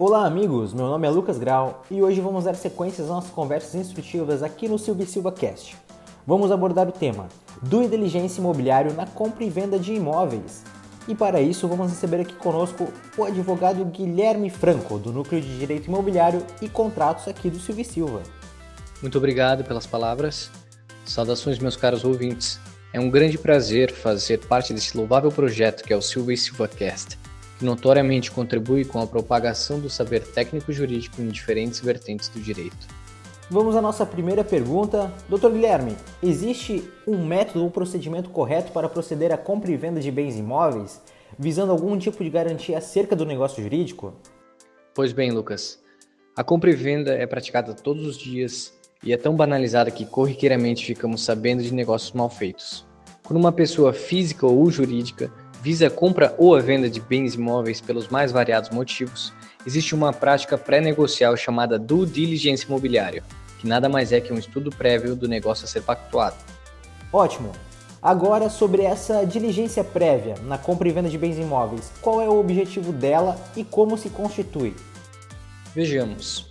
Olá amigos, meu nome é Lucas Grau e hoje vamos dar sequência às nossas conversas instrutivas aqui no Silvio Silva Cast. Vamos abordar o tema do diligência imobiliário na compra e venda de imóveis. E para isso vamos receber aqui conosco o advogado Guilherme Franco, do Núcleo de Direito Imobiliário e Contratos aqui do Silvio Silva. Muito obrigado pelas palavras. Saudações meus caros ouvintes. É um grande prazer fazer parte desse louvável projeto que é o Silva e Silva Cast que notoriamente contribui com a propagação do saber técnico jurídico em diferentes vertentes do direito. Vamos à nossa primeira pergunta. Dr. Guilherme, existe um método ou procedimento correto para proceder à compra e venda de bens imóveis, visando algum tipo de garantia acerca do negócio jurídico? Pois bem, Lucas. A compra e venda é praticada todos os dias e é tão banalizada que corriqueiramente ficamos sabendo de negócios mal feitos. Quando uma pessoa física ou jurídica visa a compra ou a venda de bens imóveis pelos mais variados motivos, existe uma prática pré-negocial chamada due diligence imobiliário, que nada mais é que um estudo prévio do negócio a ser pactuado. Ótimo! Agora, sobre essa diligência prévia na compra e venda de bens imóveis, qual é o objetivo dela e como se constitui? Vejamos.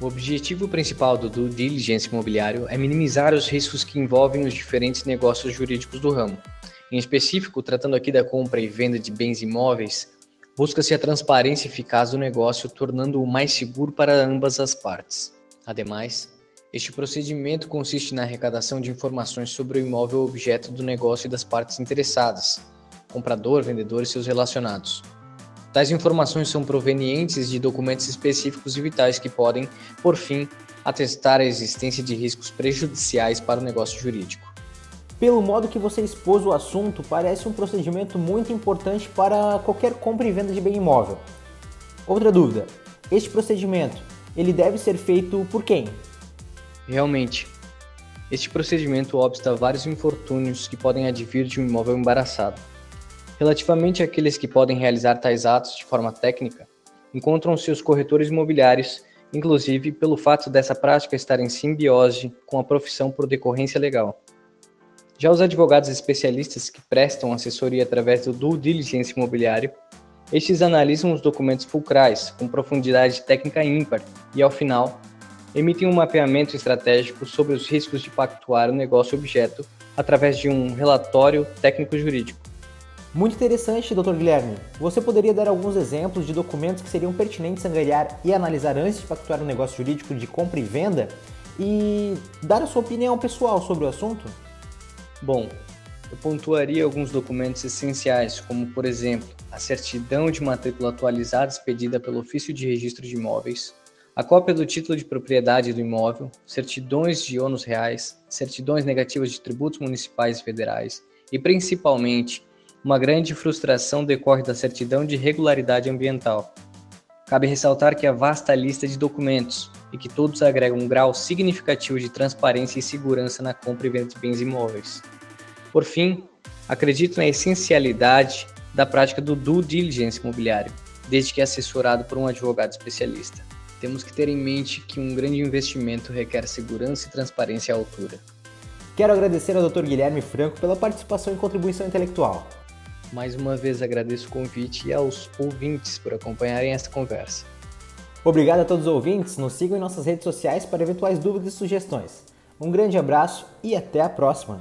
O objetivo principal do due diligence imobiliário é minimizar os riscos que envolvem os diferentes negócios jurídicos do ramo, em específico, tratando aqui da compra e venda de bens imóveis, busca-se a transparência eficaz do negócio, tornando-o mais seguro para ambas as partes. Ademais, este procedimento consiste na arrecadação de informações sobre o imóvel objeto do negócio e das partes interessadas, comprador, vendedor e seus relacionados. Tais informações são provenientes de documentos específicos e vitais que podem, por fim, atestar a existência de riscos prejudiciais para o negócio jurídico. Pelo modo que você expôs o assunto, parece um procedimento muito importante para qualquer compra e venda de bem imóvel. Outra dúvida: este procedimento ele deve ser feito por quem? Realmente, este procedimento obsta vários infortúnios que podem advir de um imóvel embaraçado. Relativamente àqueles que podem realizar tais atos de forma técnica, encontram-se os corretores imobiliários, inclusive pelo fato dessa prática estar em simbiose com a profissão por decorrência legal. Já os advogados especialistas que prestam assessoria através do due diligence imobiliário, estes analisam os documentos fulcrais com profundidade técnica ímpar e, ao final, emitem um mapeamento estratégico sobre os riscos de pactuar o negócio objeto através de um relatório técnico-jurídico. Muito interessante, Dr. Guilherme. Você poderia dar alguns exemplos de documentos que seriam pertinentes angariar e analisar antes de pactuar um negócio jurídico de compra e venda e dar a sua opinião pessoal sobre o assunto? Bom, eu pontuaria alguns documentos essenciais, como, por exemplo, a certidão de matrícula atualizada expedida pelo Ofício de Registro de Imóveis, a cópia do título de propriedade do imóvel, certidões de ônus reais, certidões negativas de tributos municipais e federais e, principalmente, uma grande frustração decorre da certidão de regularidade ambiental. Cabe ressaltar que a vasta lista de documentos e que todos agregam um grau significativo de transparência e segurança na compra e venda de bens imóveis. Por fim, acredito na essencialidade da prática do due diligence imobiliário, desde que é assessorado por um advogado especialista. Temos que ter em mente que um grande investimento requer segurança e transparência à altura. Quero agradecer ao Dr. Guilherme Franco pela participação e contribuição intelectual. Mais uma vez agradeço o convite e aos ouvintes por acompanharem esta conversa. Obrigado a todos os ouvintes, nos sigam em nossas redes sociais para eventuais dúvidas e sugestões. Um grande abraço e até a próxima!